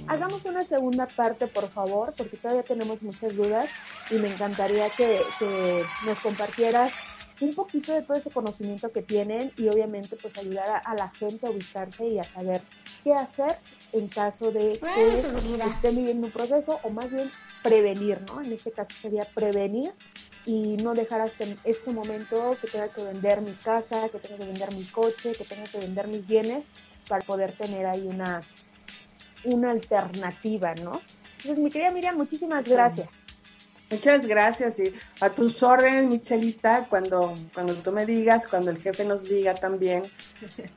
Hagamos una segunda parte, por favor, porque todavía tenemos muchas dudas y me encantaría que, que nos compartieras un poquito de todo ese conocimiento que tienen y obviamente pues ayudar a, la gente a ubicarse y a saber qué hacer en caso de que estén viviendo un proceso o más bien prevenir, ¿no? En este caso sería prevenir y no dejar hasta este momento que tenga que vender mi casa, que tenga que vender mi coche, que tenga que vender mis bienes para poder tener ahí una, una alternativa, ¿no? Entonces, mi querida Miriam, muchísimas gracias. Muchas gracias y a tus órdenes, Michelita, cuando, cuando tú me digas, cuando el jefe nos diga también,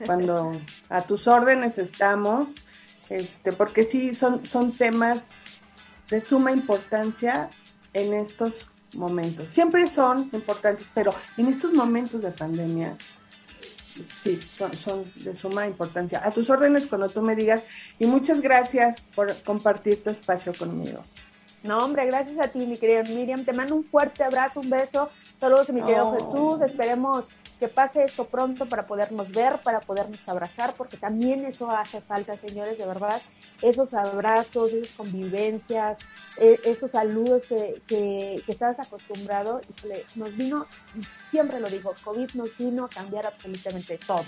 cuando a tus órdenes estamos, este, porque sí son, son temas de suma importancia en estos momentos. Siempre son importantes, pero en estos momentos de pandemia, sí, son, son de suma importancia. A tus órdenes cuando tú me digas y muchas gracias por compartir tu espacio conmigo. No, hombre, gracias a ti, mi querida Miriam. Te mando un fuerte abrazo, un beso. Saludos, mi querido oh. Jesús. Esperemos que pase esto pronto para podernos ver, para podernos abrazar, porque también eso hace falta, señores, de verdad. Esos abrazos, esas convivencias, e, esos saludos que, que, que estás acostumbrado nos vino, siempre lo digo, COVID nos vino a cambiar absolutamente todo.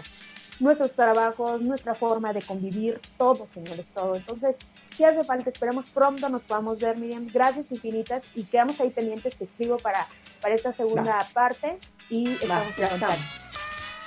Nuestros trabajos, nuestra forma de convivir, todo, señores, todo. Entonces, si hace falta, esperemos pronto nos podamos ver, Miriam. Gracias infinitas y quedamos ahí pendientes, te escribo para, para esta segunda parte y estamos en contacto.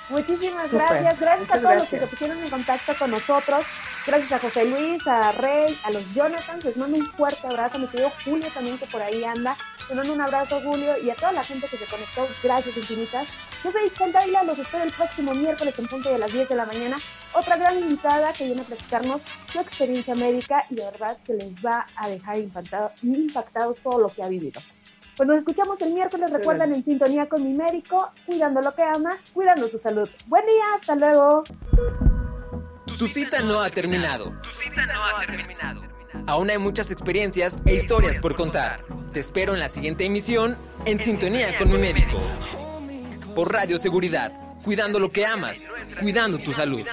Muchísimas gracias. Gracias a todos los que se pusieron en contacto con nosotros. Gracias a José Luis, a Rey, a los Jonathan. Les mando un fuerte abrazo. Mi querido Julio también, que por ahí anda. Les mando un abrazo, Julio, y a toda la gente que se conectó. Gracias infinitas. Yo soy Chantaila. Los espero el próximo miércoles en punto de las 10 de la mañana. Otra gran invitada que viene a platicarnos su experiencia médica y de verdad que les va a dejar impactados todo lo que ha vivido. Pues nos escuchamos el miércoles, recuerdan, en sintonía con mi médico, cuidando lo que amas, cuidando tu salud. Buen día, hasta luego. Tu cita no ha terminado. Tu cita no ha terminado. Aún hay muchas experiencias e historias por contar. Te espero en la siguiente emisión, en sintonía con mi médico. Por Radio Seguridad, cuidando lo que amas, cuidando tu salud.